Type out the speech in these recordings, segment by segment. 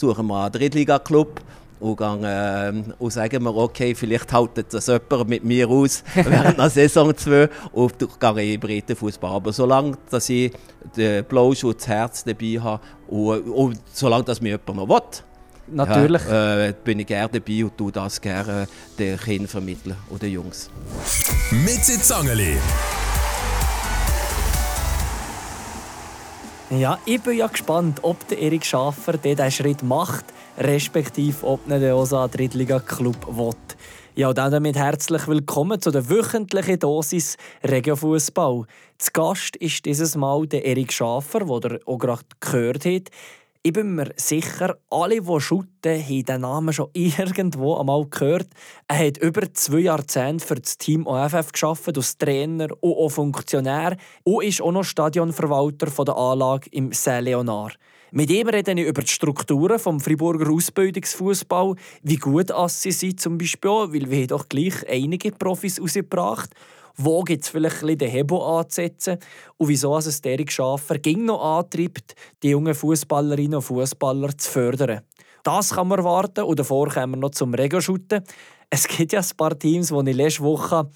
suchen wir einen Drittliga-Club und, gehen, äh, und sagen wir, okay, vielleicht haltet das jemand mit mir aus während der Saison 2 und gehe in breiten Fußball. Aber solange dass ich den Blauschutz Herz dabei habe und, und solange das mir jemand noch will, Natürlich. Ja, äh, bin ich gerne dabei und tue das gerne den Kindern vermitteln oder den Jungs. Mit Zangeli. Ja, ich bin ja gespannt, ob der Erik Schaffer diesen Schritt macht respektive ob auch so ein Drittliga-Club will. Ja, und damit herzlich willkommen zu der wöchentlichen Dosis Regiofußball. Zu Gast ist dieses Mal der Erik Schafer, den ihr auch gerade gehört habt. Ich bin mir sicher, alle, die shooten, haben den Namen schon irgendwo einmal gehört. Er hat über zwei Jahrzehnte für das Team OFF geschafft, als Trainer und auch Funktionär und ist auch noch Stadionverwalter der Anlage im Saint-Leonard. Mit ihm rede ich über die Strukturen des Friburger Ausbildungsfußball, wie gut sie sind zum Beispiel, weil wir doch gleich einige Profis rausgebracht wo gibt es vielleicht den Hebel anzusetzen und wieso es Derek Schafer ging noch antreibt, die jungen Fußballerinnen und Fußballer zu fördern. Das kann man erwarten und davor kommen wir noch zum Regelschuten. Es gibt ja ein paar Teams, die ich letzte Woche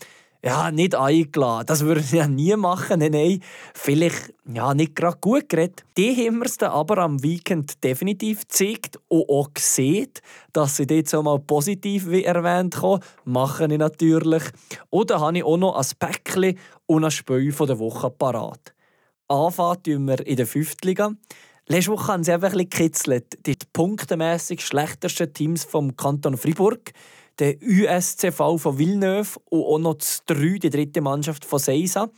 ja, nicht eingeladen. Das würde ich ja nie machen. Nein, nein. Vielleicht ja, nicht gerade gut geredet. Die haben wir es aber am Weekend definitiv gezeigt und auch gesehen, dass sie dort so mal positiv wie erwähnt haben. Mache ich natürlich. Dann habe ich auch noch ein Päckchen und ein Spiel von der Woche parat. Anfangen tun wir in der 5. Liga. Letzte Woche haben sie einfach ein bisschen gekitzelt. Die punktemässig schlechtesten Teams vom Kanton Fribourg der USCV von Villeneuve und auch noch das 3, die dritte Mannschaft von Seisa,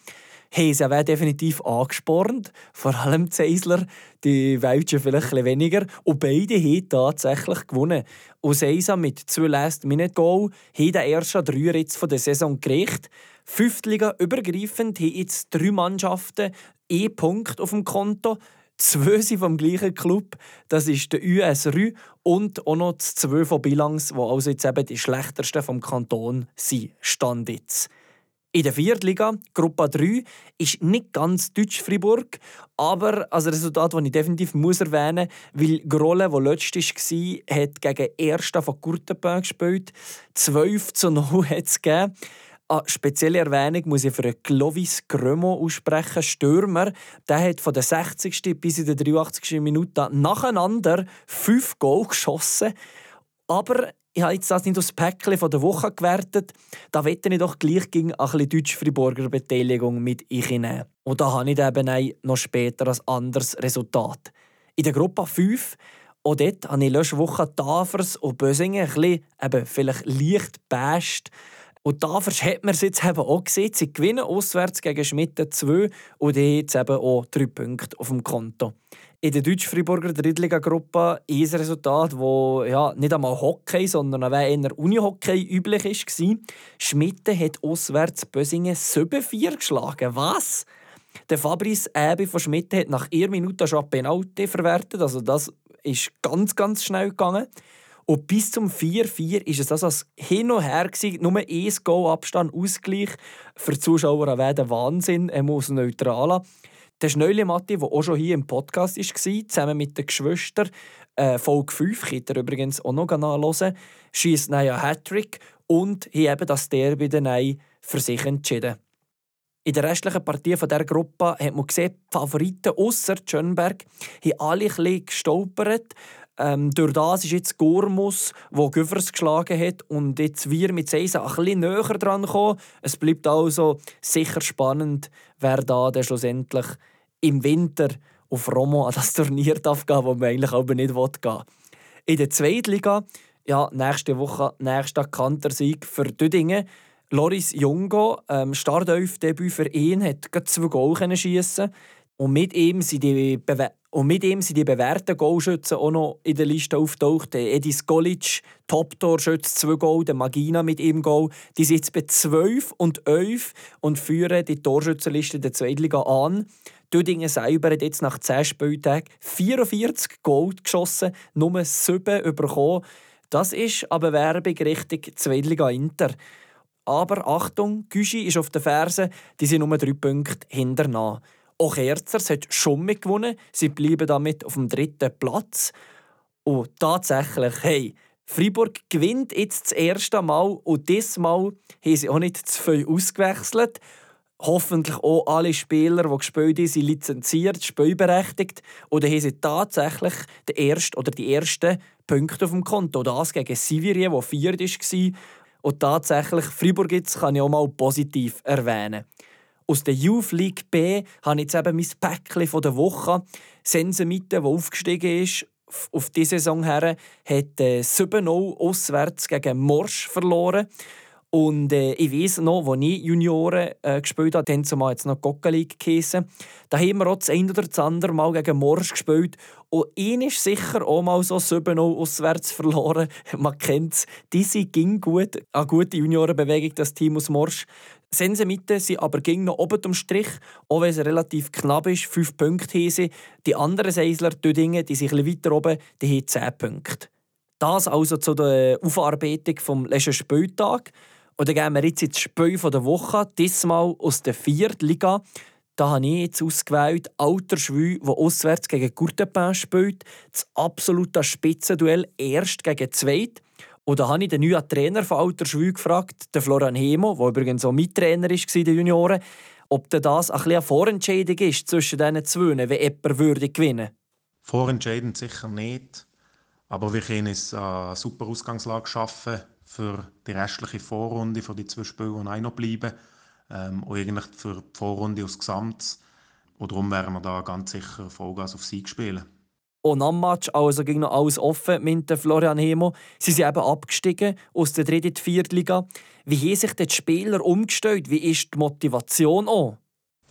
haben sie auch definitiv angespornt. Vor allem die Seisler, die Welschen vielleicht weniger. Und beide haben tatsächlich gewonnen. Und Seisa mit zwei Last-Minute-Goal haben den ersten drei Ritz der Saison gerichtet. Fünftliga übergreifend haben jetzt drei Mannschaften e Punkt auf dem Konto. Zwei sind vom gleichen Club. Das ist der US Rü und auch noch das zwei von Bilanz, die also jetzt eben die schlechtesten vom Kanton sind. Stand jetzt. In der Viertliga, Gruppe 3, ist nicht ganz Deutsch-Fribourg, aber als Resultat, das ich definitiv muss erwähnen muss, weil Grolle, der letztes war, hat gegen Ersten von Kurtenberg gespielt. 12 zu 0 hat es gegeben. Eine spezielle Erwähnung muss ich für Clovis Grömo aussprechen. Stürmer, der hat von der 60. bis in der 83. Minute nacheinander fünf Goal geschossen. Aber ich habe jetzt das nicht aus Päckchen von der Woche gewertet. Da wette ich doch gleich gegen ein bisschen Deutsch-Friburger Beteiligung mit einnehmen. Und da habe ich eben noch später ein anderes Resultat. In der Gruppe 5 auch dort habe ich letzte Woche Tafers und Bösingen ein bisschen, eben, vielleicht leicht basht. Und da hat man es jetzt eben auch gesehen. Sie gewinnen auswärts gegen Schmitten 2 und die jetzt eben auch drei Punkte auf dem Konto. In der Deutsch-Friburger Drittliga-Gruppe ein Resultat, das ja, nicht einmal Hockey, sondern eher Unihockey üblich war. Schmitten hat auswärts Bösingen 7-4 geschlagen. Was? Der Fabrice Äbi von Schmitten hat nach ihrer Minute schon Penalty verwertet. Also das ist ganz, ganz schnell gegangen. Und bis zum 4-4 war es das als hin und her. Gewesen. Nur ein Goal-Abstand, Ausgleich. Für die Zuschauer wäre der Wahnsinn. Er muss neutral Der Schneule Matti, der auch schon hier im Podcast war, zusammen mit den Geschwistern, äh, Folge 5, könnt ihr übrigens auch noch nachhören, schießt einen Hattrick und hat eben das Derby dann für sich entschieden. In der restlichen Partie dieser Gruppe hat man gesehen, die Favoriten außer Schönberg haben alle ein bisschen gestolpert. Ähm, durch das ist jetzt Gormus, der Güvers geschlagen hat und jetzt wir mit Seisa ein bisschen näher dran kommen. Es bleibt also sicher spannend, wer da dann schlussendlich im Winter auf Romo an das Turnier darf gehen, wo man eigentlich aber nicht gehen will. In der zweiten Liga, ja, nächste Woche nächster Kantersieg für Düdingen. Loris Jungo, ähm, Startelf-Debüt für ihn, hat zwei Goal schiessen und mit ihm sind die Bewe und mit ihm sind die bewährten Goalschützen auch noch in der Liste auftaucht. Edis Golic, Top-Torschütze, zwei Goal, der Magina mit ihm Goal. Die jetzt bei 12 und 11 und führen die Torschützenliste der Zweitliga an. Düdingen selber hat jetzt nach 10 Spieltagen 44 Goal geschossen, nur 7 bekommen. Das ist aber Werbung Richtung Zweitliga Inter. Aber Achtung, Güschi ist auf den Fersen, die sind nur drei Punkte hinterher. Auch Herzers hat schon mitgewonnen. Sie bleiben damit auf dem dritten Platz. Und tatsächlich, hey, Freiburg gewinnt jetzt das erste Mal und diesmal haben sie auch nicht zu viel ausgewechselt. Hoffentlich auch alle Spieler, die gespielt haben, sind lizenziert, spielberechtigt. Oder haben sie tatsächlich den ersten oder die ersten Punkte auf dem Konto. Das gegen Sivirien, der viert war. Und tatsächlich, Freiburg jetzt kann ich auch mal positiv erwähnen. Aus der Youth League B habe ich jetzt eben mein Päckchen von der Woche. Sensemite, der aufgestiegen ist, auf diese Saison her, hat äh, 7-0 auswärts gegen Morsch verloren. Und äh, ich weiß noch, als ich Junioren äh, gespielt habe, dann zumal jetzt noch Coca League geheissen, da haben wir auch das ein oder das andere Mal gegen Morsch gespielt. Und ihn ist sicher auch mal so 7-0 auswärts verloren. Man kennt es. Diese ging gut. Eine gute Juniorenbewegung, das Team aus Morsch. Sensemite sind aber ging noch oben am Strich, auch wenn es relativ knapp ist. Fünf Punkte haben. Die anderen Seisler, Dödingen, die sind ein weiter oben, die haben zehn Punkte. Das also zu der Aufarbeitung vom letzten Spieltag. Und dann gehen wir jetzt ins Spiel der Woche, diesmal aus der vierten Liga. Da habe ich jetzt ausgewählt Alter Schwü, der auswärts gegen Courtepin spielt. Das absolute Spitzenduell, erst gegen zweit. Und da habe ich den neuen Trainer von Alter Schwü gefragt, den Florian Hemo, der übrigens auch Mittrainer war den Junioren, ob das ein eine Vorentscheidung ist zwischen diesen zwei, wenn jemand würde gewinnen Vorentscheidend sicher nicht. Aber wir können es eine super Ausgangslage schaffen für die restliche Vorrunde, für die zwei Spiele, die noch bleiben. Ähm, und eigentlich für die Vorrunde als Gesamt. Und darum werden wir da ganz sicher Vollgas auf Sieg spielen. Und am Match also ging noch alles offen mit Florian Hemo. Sie sind eben abgestiegen aus der dritten in die Liga. Wie haben sich die Spieler umgestellt? Wie ist die Motivation auch?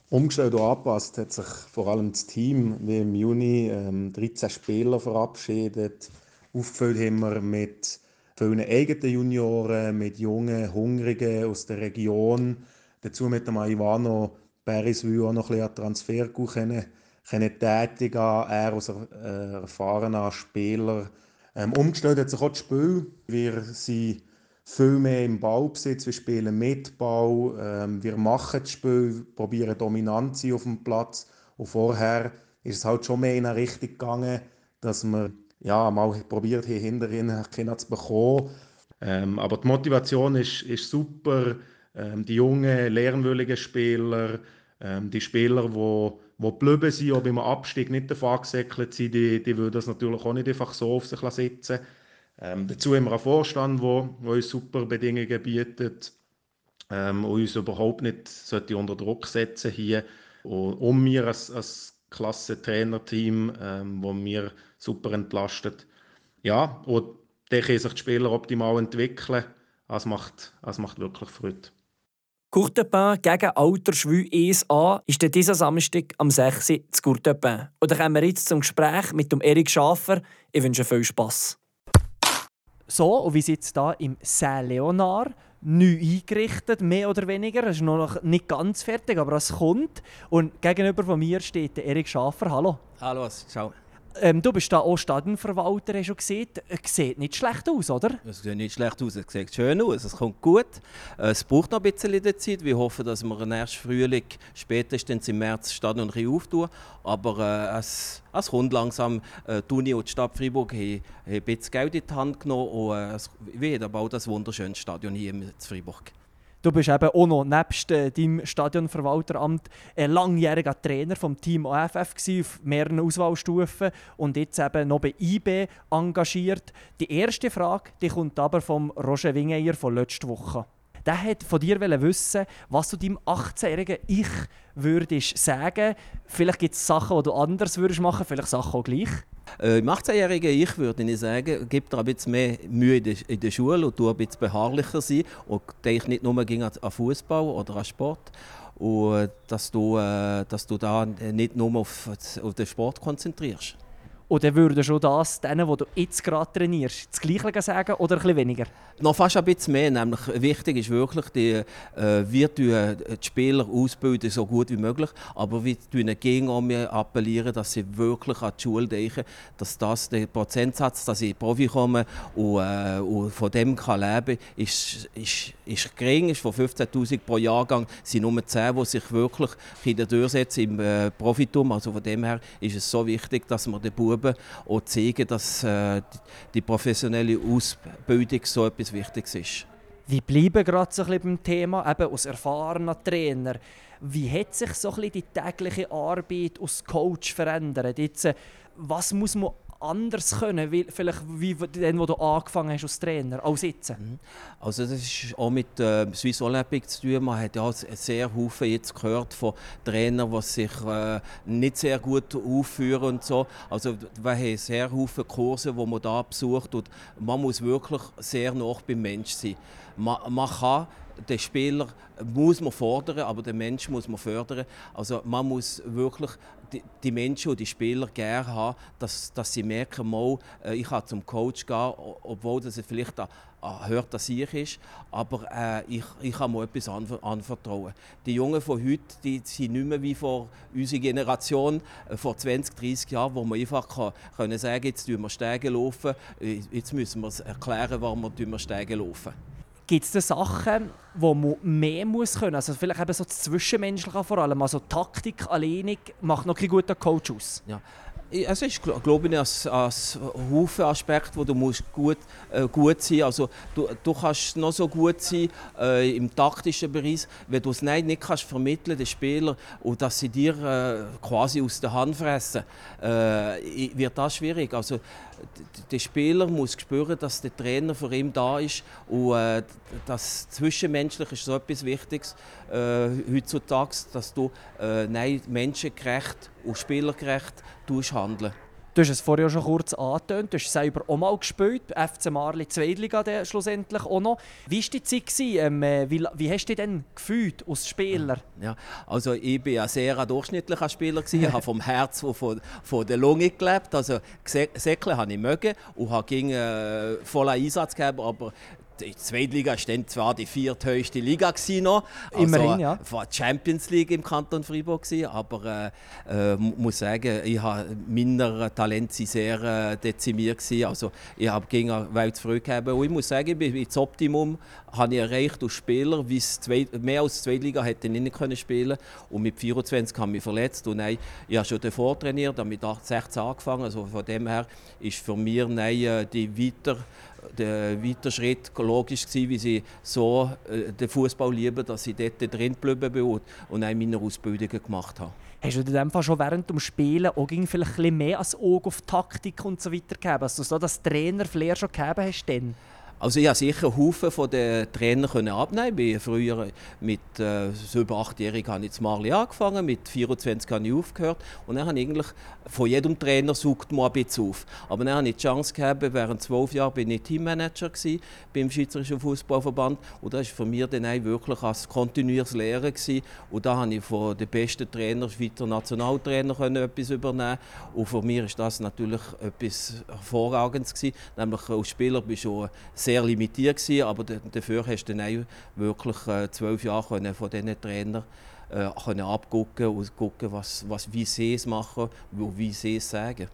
Umgestellt und angepasst hat sich vor allem das Team. Wir im Juni ähm, 13 Spieler verabschiedet. Aufgefüllt haben wir mit vielen eigenen Junioren, mit jungen, hungrigen aus der Region. Dazu mit dem Ivano Beriswil auch noch ein bisschen Transfer können, können tätigen. Er als äh, erfahrener Spieler. Ähm, umgestellt hat sich auch das Spiel. Wir sind viel mehr im Ballbesitz, wir spielen mit Ball, ähm, wir machen das Spiel, probieren dominant zu sein auf dem Platz. Und vorher ist es halt schon mehr in eine Richtung gegangen, dass wir ja, mal probiert hier hinterhin Kinder zu bekommen. Ähm, aber die Motivation ist, ist super. Ähm, die jungen, lernwilligen Spieler, ähm, die Spieler, die die geblieben sind, auch beim Abstieg nicht davon gesäckelt sind, die, die würden das natürlich auch nicht einfach so auf sich sitzen ähm, Dazu haben wir einen Vorstand, der uns super Bedingungen bietet ähm, und uns überhaupt nicht sollte unter Druck setzen hier. Und um mir als, als klasse Trainerteam, ähm, wo mir super entlastet. Ja, und dann können sich die Spieler optimal entwickeln. Das macht, das macht wirklich Freude. Courtepin gegen Alterschwü 1a ist dieser Samstag am 6. Uhr zu Courtepin. Und dann kommen wir jetzt zum Gespräch mit dem Erik Schafer. Ich wünsche viel Spass. So, und wie sieht es hier im Saint-Leonard? neu eingerichtet, mehr oder weniger. Es ist noch nicht ganz fertig, aber es kommt. Und gegenüber von mir steht der Erik Schafer. Hallo. Hallo, ciao. Ähm, du bist da auch Stadionverwalter, hast du gesehen. Es sieht nicht schlecht aus, oder? Es sieht nicht schlecht aus, es sieht schön aus, es kommt gut. Es braucht noch ein bisschen Zeit. Wir hoffen, dass wir im ersten Frühling, spätestens im März, Stadion auftun. Aber äh, es, es kommt langsam. Äh, die Uni und die Stadt Freiburg haben, haben ein bisschen Geld in die Hand genommen und äh, wir haben bald das wunderschöne Stadion hier in Freiburg. Du bist eben auch noch nebst äh, deinem Stadionverwalteramt ein langjähriger Trainer vom Team AFF gewesen, auf mehreren Auswahlstufen und jetzt eben noch bei IB engagiert. Die erste Frage die kommt aber vom Roger Wingeyer von letzter Woche. Der hat von dir wissen, was du deinem 18-jährigen Ich würdest sagen. Vielleicht gibt es Sachen, die du anders würdest machen, vielleicht Sachen auch gleich. Äh, Im 18-jährigen Ich würde ich sagen, gib dir ein bisschen mehr Mühe in der, Schule und du ein bisschen beharrlicher sein und denk nicht nur an Fußball oder an Sport und dass du, äh, dass du da nicht nur auf, auf den Sport konzentrierst. Oder würdest du das denen, die du jetzt gerade trainierst, das Gleiche sagen oder bisschen weniger? Noch fast ein bisschen mehr. Nämlich wichtig ist wirklich, die, äh, wir die Spieler ausbilden so gut wie möglich, aber wir tun gegen appellieren, dass sie wirklich an die Schule denken, dass das der Prozentsatz, dass sie Profi kommen und, äh, und von dem kann leben ist, ist, ist gering, ist von 15'000 pro Jahrgang sind nur 10, die sich wirklich durchsetzen im äh, Profitum. Also von dem her ist es so wichtig, dass man den Buben auch zeigen, dass äh, die professionelle Ausbildung so etwas Wichtiges ist. Wie bleiben gerade so ein bisschen beim Thema, eben als erfahrener Trainer, wie hat sich so ein bisschen die tägliche Arbeit als Coach verändert? Jetzt, äh, was muss man anders können, wie, vielleicht wie dann, wo du angefangen hast als Trainer, als jetzt? Mhm. Also das ist auch mit äh, Swiss Olympic zu tun. Man hat ja sehr Haufen jetzt gehört von Trainern, die sich äh, nicht sehr gut aufführen und so. Also wir haben sehr Haufen Kurse, die man da besucht und man muss wirklich sehr nah beim Mensch sein. Man, man kann den Spieler muss man fordern, aber den Menschen muss man fördern. Also man muss wirklich die, die Menschen und die Spieler gerne haben, dass, dass sie merken, mal, äh, ich kann zum Coach gehen, obwohl das vielleicht an, hört, dass ich ist, aber äh, ich, ich kann mir etwas anvertrauen. Die Jungen von heute die sind nicht mehr wie vor unserer Generation, äh, vor 20, 30 Jahren, wo man einfach kann, können sagen jetzt tun wir Stege laufen, äh, jetzt müssen wir erklären, warum wir Stege laufen. Gibt es da Sachen, wo man mehr muss können? Also vielleicht eben so das Zwischenmenschliche vor allem. Also Taktik alleinig macht noch kein guter Coach aus. Ja. Es ist, glaube ich, ein, ein Haufen Aspekt, wo du musst gut, äh, gut sein Also du, du kannst noch so gut sein äh, im taktischen Bereich, wenn du es nicht, nicht kannst vermitteln den Spieler und dass sie dir äh, quasi aus der Hand fressen, äh, wird das schwierig. Also der Spieler muss spüren, dass der Trainer für ihn da ist und äh, das Zwischenmenschliche ist so etwas Wichtiges äh, heutzutage, dass du äh, nein, menschengerecht und spielergerecht handeln Du hast es vorher schon kurz angetönt, du hast selber auch mal gespielt, FC Marli Zweitliga schlussendlich auch noch. Wie war die Zeit? Ähm, äh, wie, wie hast du dich denn gefühlt als Spieler? Ja, also ich war ein sehr durchschnittlicher Spieler. Ich habe vom Herz und von, von der Lunge gelebt. Also Säckle habe ich mögen und habe gegen äh, voller Einsatz gegeben, aber die Zweitliga war dann zwar die vierthöchste Liga noch, also Immerhin, ja. war die Champions League im Kanton Freiburg gewesen, aber äh, äh, muss sagen, ich habe meine Talente sehr äh, dezimiert gewesen. also ich habe gegen weit zurückgegeben und ich muss sagen, das Optimum habe ich erreicht als Spieler, wie zwei, mehr als die Zweitliga hätte ich nicht können spielen und mit 24 habe ich mich verletzt und nein, ich habe schon davor trainiert, habe mit 16 angefangen, also von dem her ist für mich nein, äh, die weiter der weiter Schritt logisch gewesen, wie sie so äh, den Fußball lieben, dass ich dort drin geblieben bin und, auch meine Ausbildungen gemacht habe. Hast du in dem Fall schon während dem Spielen auch vielleicht ein bisschen mehr als Auge auf Taktik und so weiter gegeben? Also so das Trainer-Flair schon gegeben hast? Denn? Also ich habe sicher Haufen von den Trainern abnehmen. Ich früher mit äh, so über achtjährig habe ich jetzt Marli angefangen, mit 24 habe ich aufgehört und dann habe ich eigentlich von jedem Trainer sucht man ein bisschen auf. Aber dann habe ich die Chance gehabt, während zwölf Jahren bin ich Teammanager gewesen, beim Schweizerischen Fußballverband und das war für mich dann wirklich als kontinuierliches Lehren gewesen. und da habe ich von den besten Trainern, Schweizer Nationaltrainer, etwas übernehmen und für mich ist das natürlich etwas hervorragendes gewesen, nämlich als Spieler bist du sehr limitiert gewesen, aber dafür hast du dann wirklich äh, zwölf Jahre von diesen Trainern äh, können abgucken und gucken, was, was, wie sie es machen und wie sie es sagen.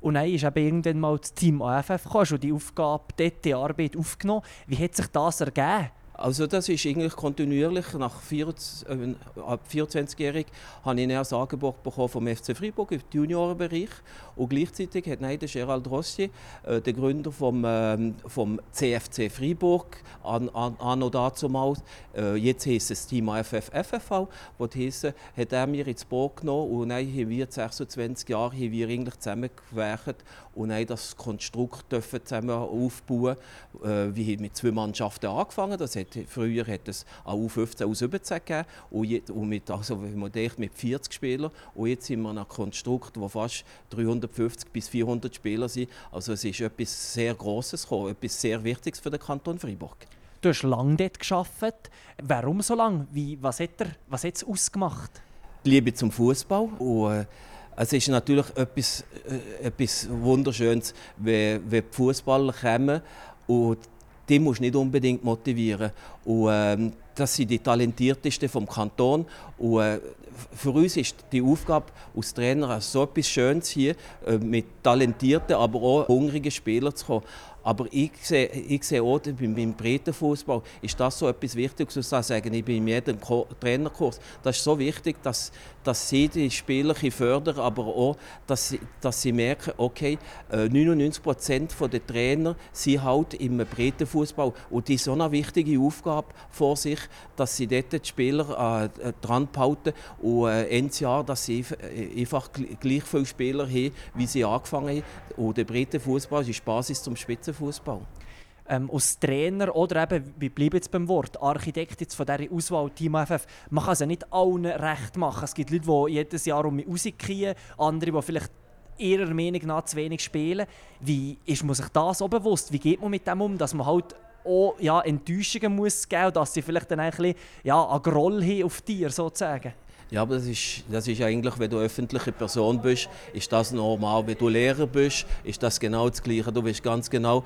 Und dann ist eben irgendwann mal das Team AFF gekommen, schon die Aufgabe, dort die Arbeit aufgenommen. Wie hat sich das ergeben? Also das ist eigentlich kontinuierlich. Nach 24, äh, ab 24-jährig habe ich ein Angebot bekommen vom FC Freiburg im Juniorenbereich und gleichzeitig hat nein, der Gerald Rossi, äh, der Gründer vom, äh, vom CFC Freiburg, an, an, an dazumals, äh, jetzt heisst es Team AFF FFV, was heisst, hat er mir ins Boot genommen und dann haben wir 26 Jahre haben wir eigentlich zusammengewerkt und dann das Konstrukt zusammen aufbauen. Äh, wir haben mit zwei Mannschaften angefangen, das hat, früher hat es auch U15, U17 gegeben und, jetzt, und mit, also, wenn man denkt, mit 40 Spielern und jetzt sind wir ein Konstrukt, wo fast 300 150 bis 400 Spieler sind. Also es ist etwas sehr Grosses gekommen, etwas sehr Wichtiges für den Kanton Freiburg. Du hast lange dort gearbeitet. Warum so lange? Wie, was hat er, es ausgemacht? Die Liebe zum Fußball äh, es ist natürlich etwas, äh, etwas Wunderschönes, wenn, wenn die Fußballer kommen und die musst du nicht unbedingt motivieren. Und, ähm, das sind die talentiertesten vom Kanton und äh, für uns ist die Aufgabe als Trainer so etwas Schönes hier, äh, mit talentierten, aber auch hungrigen Spielern zu kommen. Aber ich sehe, ich sehe auch beim, beim Breitenfußball ist das so etwas Wichtiges, zu sagen, ich bin in jedem Trainerkurs. Das ist so wichtig, dass, dass sie die Spieler fördern, aber auch, dass sie, dass sie merken, okay, 99 äh, Prozent der Trainer sind halt im Breitenfußball und die so eine wichtige Aufgabe vor sich, dass sie dort die Spieler äh, dran behalten und äh, Ende Jahr, dass sie äh, einfach gleich viele Spieler haben, wie sie angefangen haben. Und der Breitenfußball ist die Basis zum Spitzenfußball. Ähm, als Trainer oder eben, wir bleiben jetzt beim Wort, Architekt jetzt von dieser Auswahl Team FF, man kann es ja nicht allen recht machen. Es gibt Leute, die jedes Jahr um mich rausgehen, andere, die vielleicht ihrer Meinung nach zu wenig spielen. Wie ist man sich das auch bewusst? Wie geht man mit dem um, dass man halt auch ja, Enttäuschungen muss geben, dass sie vielleicht dann ein bisschen ja, einen Groll haben auf dir sozusagen? Ja, aber das ist, das ist eigentlich, wenn du öffentliche Person bist, ist das normal. Wenn du Lehrer bist, ist das genau das Gleiche. Du wirst ganz genau,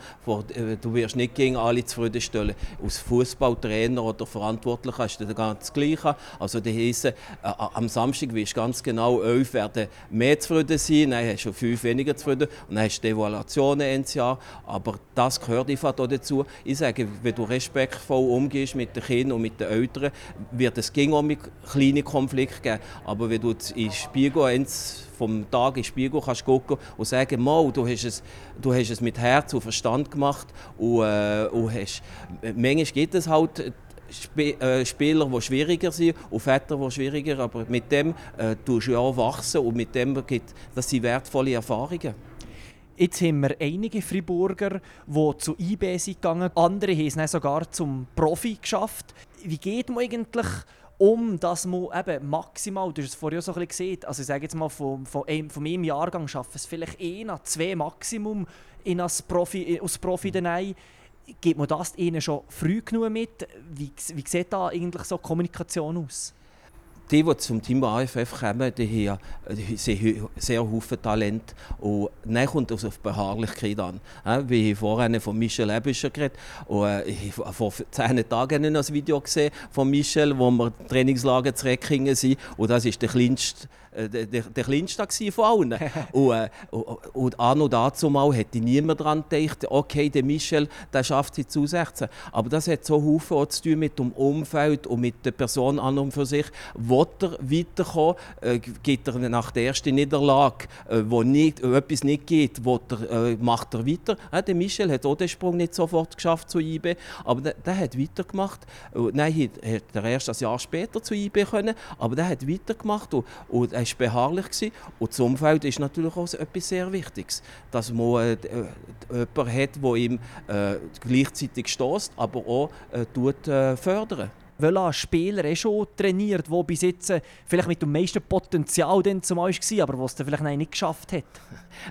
äh, du wirst nicht gegen alle zufriedenstellen. Als Fußballtrainer oder Verantwortlicher du das ganz Gleiche. Also die heisse, äh, am Samstag wirst du ganz genau, elf werden mehr zufrieden sein, dann hast du fünf weniger zufrieden und dann hast du Evaluationen ins Jahr. Aber das gehört einfach dazu. Ich sage, wenn du respektvoll umgehst mit den Kindern und mit den Eltern, wird es gegen um kleine Konflikte Einblick geben. Aber wenn du in Spiegel vom Tag in Spiegel kannst gucken und sagen, Mal, du hast es, du hast es mit Herz und Verstand gemacht und, äh, und hast, manchmal gibt es halt Sp äh, Spieler, die schwieriger sind und Väter, die schwieriger aber mit dem äh, tust du ja wachsen und mit dem gibt das sind wertvolle Erfahrungen. Jetzt haben wir einige Friburger, die zu IB sind gegangen. Andere haben es sogar zum Profi geschafft. Wie geht man eigentlich um dass man eben maximal, du hast es vorher so ein bisschen gesehen, also ich sage jetzt mal, von, von, einem, von meinem Jahrgang schaffen es vielleicht ein, zwei Maximum in als Profi, als Profi hinein. Gibt man das ihnen schon früh genug mit? Wie, wie sieht da eigentlich so Kommunikation aus? Die, die zum Team AFF kommen, die haben sehr, sehr viele Talent. Und dann kommt es auf Beharrlichkeit an. Wie ich vorhin von Michel Ebischer geredet und äh, ich habe vor zehn Tagen ein Video gesehen von Michel, wo wir Trainingslager zu Reckingen sind. Und das ist der kleinste äh, der, der, kleinste von allen. und, äh, und, und an und dazu mal hätte niemand daran gedacht, okay, der Michel, der schafft sie zu 16. Aber das hat so viel zu tun mit dem Umfeld und mit der Person an und für sich. Will er weiterkommen, äh, geht er nach der ersten Niederlage, äh, wo nicht, etwas nicht geht, er, äh, macht er weiter. Ja, der Michel hat auch den Sprung nicht sofort geschafft zu IB, aber der, der hat weitergemacht. Nein, hat er erst ein Jahr später zu IB können, aber der hat weitergemacht und, und er war beharrlich. Gewesen. Und das Umfeld ist natürlich auch etwas sehr Wichtiges. Dass man äh, äh jemanden hat, der ihm äh, gleichzeitig stößt, aber auch äh, tut, äh, fördern welcher Spieler er schon trainiert, der bis jetzt äh, vielleicht mit dem meisten Potenzial dann zum Beispiel war, aber was er vielleicht nicht geschafft hat?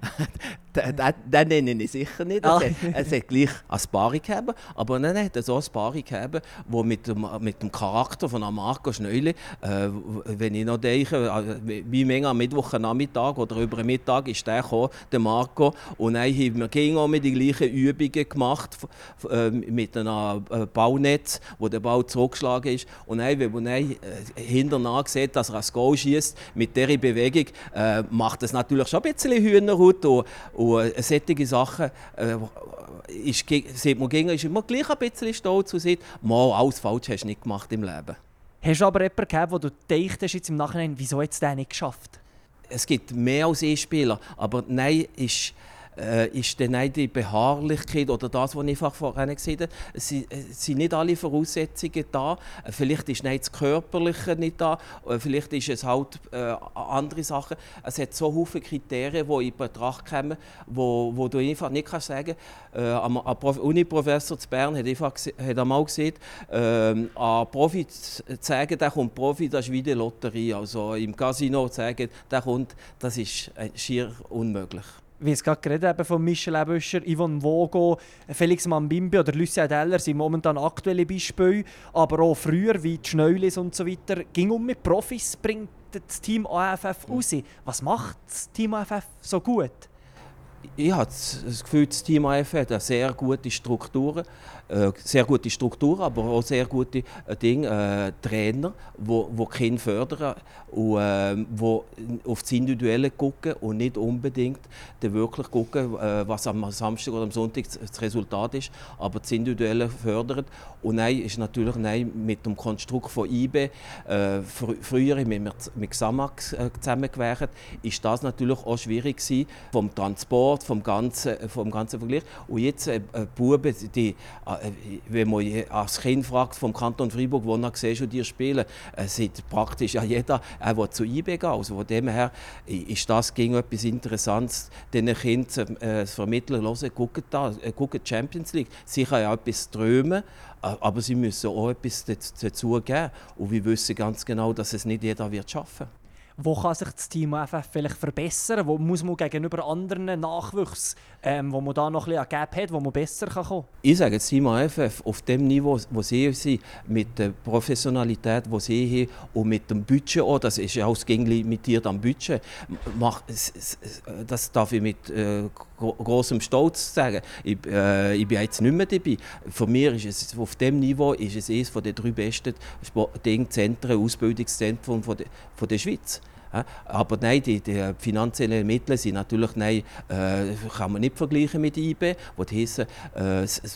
den, nenne ich sicher nicht. Ah. Es, hat, gleich eine Sparring gegeben, aber dann hat er so eine Sparring gegeben, wo mit dem, mit dem Charakter von Marco Schneuli, äh, wenn ich noch denke, äh, wie Menge am Mittwochnachmittag oder über den Mittag ist der gekommen, der Marco, und dann haben wir gegen mit die gleichen Übungen gemacht, äh, mit einem äh, Baunetz, wo der Bau zurückgeschlagen ist. Und dann, wenn man dann, äh, hinterher sieht, dass er ein Goal schießt mit dieser Bewegung, äh, macht das natürlich schon ein bisschen Hühnerhaut. Und, und äh, solche Sachen äh, ist, sieht man gegen, ist immer gleich ein bisschen stolz und sagt, mal alles falsch hast du nicht gemacht im Leben. Hast du aber jemanden gehabt, wo du gedacht hast jetzt im Nachhinein, wieso hat es den nicht geschafft? Es gibt mehr als E-Spieler, aber nein, ist äh, ist dann auch die Beharrlichkeit oder das, was ich vorhin gesehen habe, es sind nicht alle Voraussetzungen da. Vielleicht ist nicht das Körperliche nicht da, äh, vielleicht ist es halt äh, andere Sachen. Es hat so viele Kriterien, die in Betracht kommen, wo, wo du einfach nicht kannst sagen äh, ein Uni-Professor zu Bern hat, einfach, hat einmal gesagt, äh, ein Profi zu sagen, der kommt Profi, das ist wie die Lotterie. Also im Casino zu sagen, der kommt, das ist äh, schier unmöglich wie es gerade geredet haben von Michel Ebüscher, Yvonne Vogo, Felix Mambimbi oder Lucien Deller sind momentan aktuelle Beispiele, aber auch früher wie die Schneulis und so weiter. Ging um mit Profis, bringt das Team AFF raus. Was macht das Team AFF so gut? Ich habe das Gefühl, das Team AF hat eine sehr gute Strukturen, äh, sehr gute Strukturen, aber auch sehr gute äh, Dinge, äh, Trainer, wo, wo Kinder fördern und äh, wo auf das Individuelle gucken und nicht unbedingt wirklich gucken, äh, was am Samstag oder am Sonntag das Resultat ist, aber das Individuelle fördern. Und nein, ist natürlich nein, mit dem Konstrukt von äh, fr früher mit, mit Xamax äh, zusammengewerkt, ist das natürlich auch schwierig gewesen, vom Transport, vom ganzen, vom ganzen Vergleich. Und jetzt äh, äh Buben, die, äh, wenn man als Kind fragt vom Kanton Freiburg, wo er siehst, die spielen, äh, sieht praktisch ja jeder, er will zu IB gehen. Also von dem her ist das gegen etwas Interessantes, den Kindern äh, zu vermitteln. Hören, guckt da, äh, guckt Champions League. Sie können ja etwas träumen, aber sie müssen auch etwas dazu geben. Und wir wissen ganz genau, dass es nicht jeder wird schaffen wird. Wo kann sich das Team FF vielleicht verbessern? Wo muss man gegenüber anderen Nachwuchs, ähm, wo man da noch ein bisschen Gap hat, wo man besser kann kommen Ich sage, das Team FF auf dem Niveau, wo sie sind, mit der Professionalität, die sie haben und mit dem Budget auch, das ist ja auch limitiert am Budget, macht, das darf ich mit äh, großem Stolz sagen. Ich, äh, ich, bin jetzt nicht mehr dabei. Für mich ist es auf dem Niveau ist es eines der drei besten Zentren, Ausbildungszentren von der, von der Schweiz. Aber nein, die, die, finanziellen Mittel sind natürlich nein, äh, kann man nicht vergleichen mit IB. Was heisst, äh,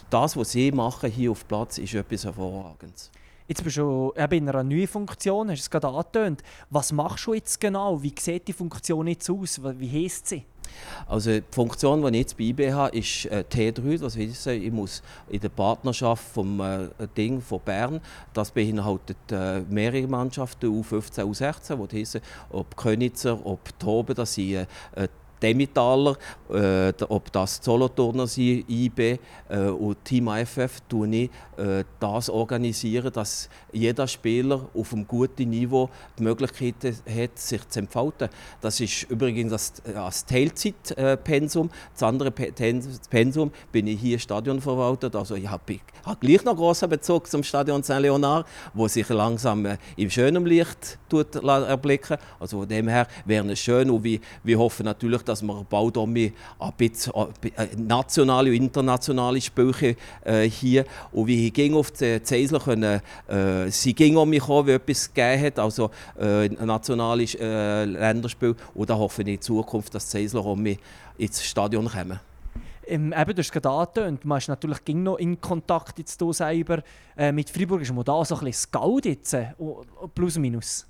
das, was sie machen hier auf Platz, ist etwas Hervorragendes. Jetzt bist du in einer neuen Funktion, hast du es gerade angetönt. Was machst du jetzt genau? Wie sieht die Funktion jetzt aus? Wie heisst sie? Also die Funktion, die ich jetzt bei IB habe, ist äh, T3. Das heisst, ich muss in der Partnerschaft vom äh, Ding von Bern, das beinhaltet äh, mehrere Mannschaften, U15, U16, wo heißen, ob Könitzer, ob Toben, das sind Demitaler, äh, ob das Solothurner sind, IB äh, und Team AFF, tue ich äh, das organisieren, dass jeder Spieler auf einem guten Niveau die Möglichkeit hat, sich zu entfalten. Das ist übrigens das, das Teilzeitpensum. Das andere Pensum bin ich hier Stadionverwalter. Also ich habe hab gleich noch großen Bezug zum Stadion Saint Leonard, wo sich langsam äh, im schönen Licht tut, erblicken. Also von dem her wäre es schön und wir, wir hoffen natürlich, dass wir bald auch ein bisschen äh, nationale und internationale Spiele äh, hier und wie ging auf die Zeisler können, äh, sie ging um mich an, wie etwas gegeben hat, also äh, nationales äh, Länderspiel und da hoffe ich in Zukunft, dass die Zeisler auch mehr ins Stadion kommen. Ähm, eben, du hast es gerade angetönt, man ist natürlich noch in Kontakt jetzt selber. Äh, mit Freiburg ist man da so ein bisschen Scout jetzt, äh, plus minus.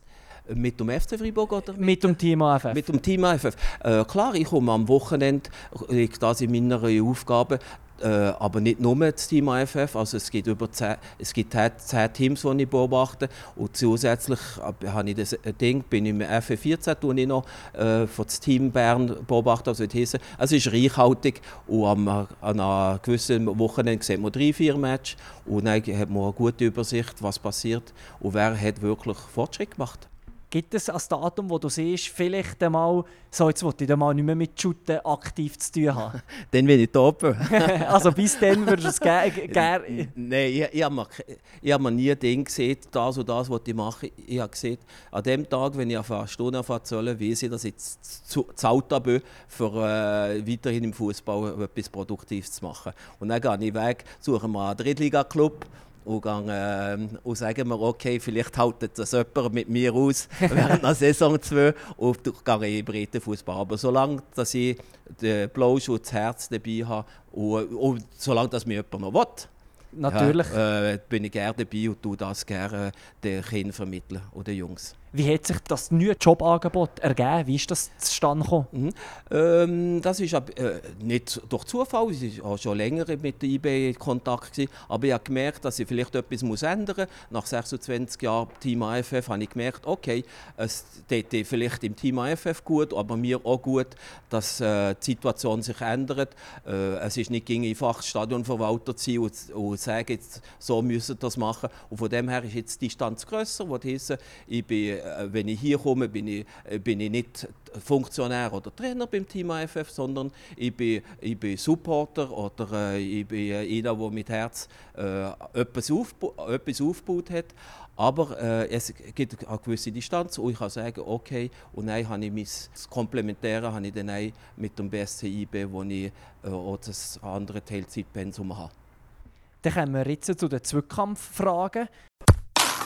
Mit dem FC Freiburg oder? Mit, mit dem Team AFF. Mit dem Team AFF. Äh, klar, ich komme am Wochenende, liegt das in meiner Aufgabe, äh, aber nicht nur das Team AFF, also es gibt über zehn, es gibt zehn Teams, die ich beobachte und zusätzlich habe ich das äh, Ding, bin ich im FF14, tue ich noch äh, für das Team Bern beobachten, also. Es ist reichhaltig und am, an einem gewissen Wochenende sieht man drei, vier Matches und dann hat man eine gute Übersicht, was passiert und wer hat wirklich Fortschritt gemacht. Gibt es ein Datum, wo du siehst, vielleicht einmal, so jetzt wollte ich mal nicht mehr mit Shooten aktiv zu tun haben? dann bin ich top. also bis dann würdest du es gerne... Ger Nein, ich, ich habe mir, hab mir nie Ding gesehen, das und das, was ich mache. Ich habe gesehen, an dem Tag, wenn ich auf eine Stunde anfangen weiß ich, dass ich zu, zu alt bin, für äh, weiterhin im Fußball etwas Produktives zu machen. Und dann gehe ich weg, suche mir einen Drittliga-Club und, gehe, äh, und sagen mir, okay, vielleicht haltet das jemand mit mir aus während der Saison 2 und gehe in breiten Fußball. Aber solange dass ich den Blauschutz, das Herz dabei habe und, und solange dass mir jemand noch will, Natürlich. Ja, äh, bin ich gerne dabei und tue das gerne den Kindern vermitteln oder Jungs. Wie hat sich das neue Jobangebot ergeben? Wie ist das zustande gekommen? Mhm. Ähm, das ist äh, nicht durch Zufall. Ich war schon länger mit der IB in Kontakt. Gewesen, aber ich habe gemerkt, dass ich vielleicht etwas muss ändern muss. Nach 26 Jahren Team AFF habe ich gemerkt, okay, es tut vielleicht im Team AFF gut, aber mir auch gut, dass äh, die Situation sich ändert. Äh, es ist nicht einfach Stadionverwalter zu sein und, und sagen, jetzt, so müssen das machen. Und von dem her ist jetzt die Distanz grösser. Heisst, ich bin wenn ich hier komme, bin ich, äh, bin ich nicht Funktionär oder Trainer beim Team AFF, sondern ich bin, ich bin Supporter oder äh, ich bin einer, der mit Herz äh, etwas, aufba etwas aufgebaut hat. Aber äh, es gibt eine gewisse Distanz und ich kann sagen, okay, und dann habe ich mein Komplementäre habe ich dann mit dem BSC IB, wo ich äh, auch das andere Teilzeitpensum habe. Dann kommen wir jetzt zu den Zweikampffragen.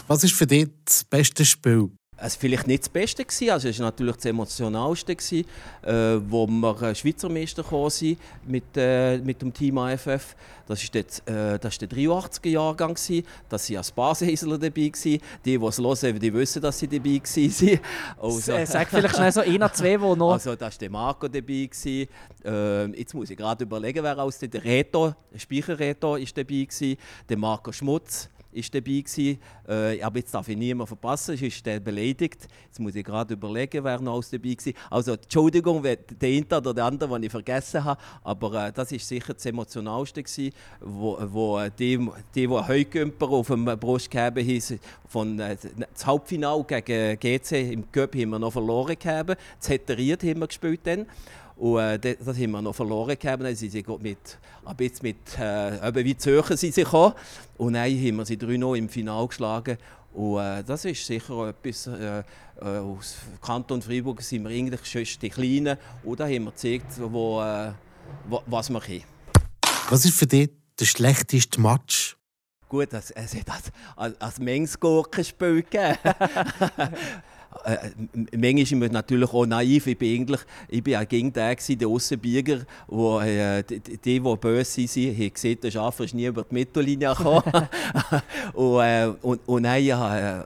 Was ist für dich das beste Spiel? Es war vielleicht nicht das Beste, gewesen, also es war natürlich das Emotionalste, gewesen, äh, wo wir äh, Schweizer Meister sind mit, äh, mit dem Team AFF. Das war der, äh, der 83er Jahrgang, gewesen. da waren als Basishäsler dabei. Gewesen. Die, die es hören, die wissen, dass sie dabei waren. Also, Sag vielleicht schnell so einer, zwei, die noch... Also da war der Marco dabei. Gewesen. Äh, jetzt muss ich gerade überlegen, wer aus der Reto, Speicher Reto, ist dabei gewesen. Der Marco Schmutz ist dabei gewesen. Äh, aber jetzt darf ich niemanden verpassen, es ist der beleidigt. Jetzt muss ich gerade überlegen, wer noch aus dabei war. Also Entschuldigung, der eine oder der andere, den ich vergessen habe, aber äh, das ist sicher das Emotionalste gewesen, wo, wo äh, die, die, die auf dem Brust gehabt haben, von äh, das Halbfinale gegen GC im Cup haben wir noch verloren gehabt. Das Hetteriert haben wir gespielt dann. Und äh, das, das haben wir noch verloren gehabt. Dann sind sie mit, ab jetzt mit, äh, wie Zürcher sind sie gekommen. Und dann haben wir sie 3 im Finale geschlagen. Und äh, das ist sicher etwas, äh, äh, aus Kanton Freiburg sind wir eigentlich schon die Kleinen. Und da haben wir gezeigt, wo, äh, was wir können. Was ist für dich der schlechteste Match? Gut, es, es hat als, als Mengsgurkenspiel gegeben. äh, manchmal ist man natürlich auch naiv. Ich bin eigentlich ich bin auch gegen den, der Aussenbieger, wo äh, die, die, die böse sind, haben gesehen, der Schaffer ist nie über die Mittellinie gekommen. und, äh, und, und dann äh,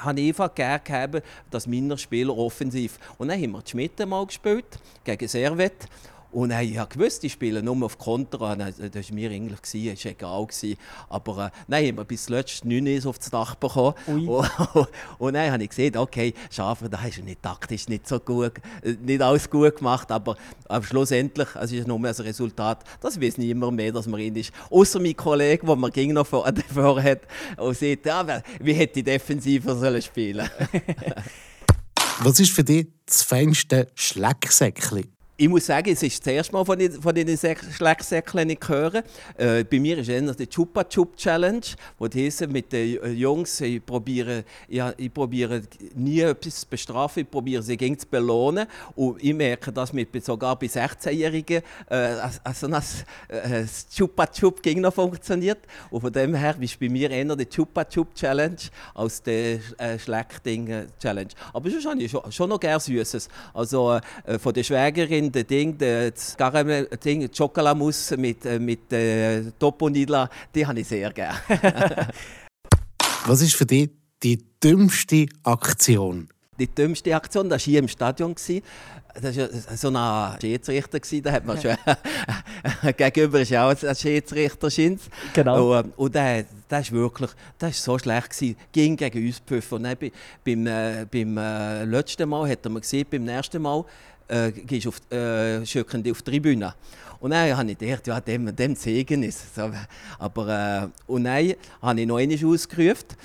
habe ich einfach gerne gehabt, dass meine Spieler offensiv. Und dann haben wir die Schmidt mal gespielt gegen Servet. Und dann, ich wusste, ich spiele nur auf Kontra. Das war mir eigentlich gewesen, ist egal. Gewesen. Aber äh, nein, haben wir bis zuletzt 9 auf das Dach bekommen. Und, und, dann habe ich gesehen, okay, Schafer, da ist nicht taktisch nicht so gut, äh, nicht alles gut gemacht. Aber, aber schlussendlich, es ist nur ein Resultat, das weiß niemand mehr, dass man ihn ist. Außer mein Kollege, der mir ging noch vor, davor hat und sagt, ja, wie hätte ich defensiver sollen spielen Was ist für dich das feinste Schlecksäckchen? Ich muss sagen, es ist das erste Mal von, den, von diesen Schlecksäckeln ich höre. Äh, bei mir ist es die Chupa Chup Challenge, wo die mit den äh, Jungs, ich probiere, ich, ich probiere nie etwas zu bestrafen, ich probiere sie gegen zu belohnen. Und ich merke, dass mit sogar bei 16-Jährigen äh, also das, äh, das Chupa Chup ging noch funktioniert. Und von dem her ist bei mir eher die Chupa Chup Challenge als die äh, Schleckding Challenge. Aber sonst habe ich schon, schon noch gerne Süßes. Also äh, von der Schwägerin Der Ding, das Karamell, Ding, Schokolamousse mit, äh, mit äh, Toponidla, die habe ich sehr gerne. Was ist für dich die dümmste Aktion? Die dümmste Aktion, das war hier im Stadion. Das war so ein Schiedsrichter, da hat man schon gegenüber ist auch ein Schiedsrichter. Genau. Und, und der, der ist wirklich, das ist so schlecht gewesen, ging gegen uns pfiffen. Und dann, beim, äh, beim äh, letzten Mal hat er mir gesehen, beim nächsten Mal äh, gehst auf, äh, auf die Tribüne. Und dann habe ich gedacht, ja, dem, dem Segen ist Aber, äh, und dann habe ich noch einmal ausgerufen.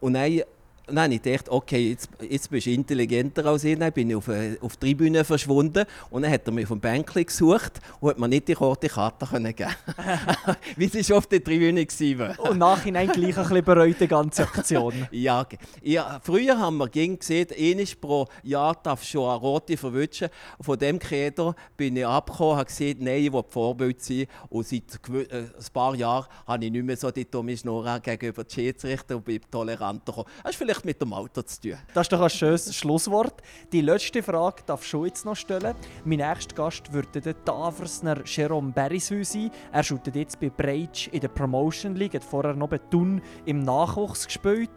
Und dann und dann habe ich gedacht, okay, jetzt, jetzt bist du intelligenter als ich. Dann bin ich auf, äh, auf die Tribüne verschwunden und dann hat er mich vom Bänkli gesucht und hat mir nicht die rote Karte können geben Wie sie schon auf der Tribüne war. Und nachhinein gleich ein bisschen bereut, die ganze Aktion. ja, ja, früher haben wir gesehen, einmal pro Jahr darf schon eine rote verwischen. Von dem Credo bin ich abgekommen, habe gesehen, nein, ich will Vorbild sein. Und seit äh, ein paar Jahren habe ich nicht mehr so die dumme Schnur gegenüber den Schiedsrichter und bin toleranter gekommen vielleicht mit dem Auto zu tun. Das ist doch ein schönes Schlusswort. Die letzte Frage darf ich jetzt noch stellen. Mein nächster Gast würde der Taversner Jerome Beriswil sein. Er shootet jetzt bei Breitsch in der Promotion League, hat vorher noch bei Thun im Nachwuchs gespielt.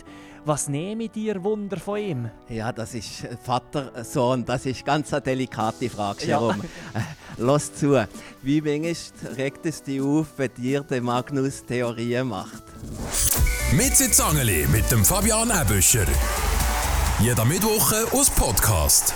Was nehme ich dir Wunder von ihm? Ja, das ist Vater, Sohn, das ist ganz eine delikate Frage, Jerome. Ja. Lass zu. Wie manchmal regt es dich auf, wenn dir der Magnus Theorien macht? Mit Zangeli mit dem Fabian Ebüscher. Jeder Mittwoch aus Podcast.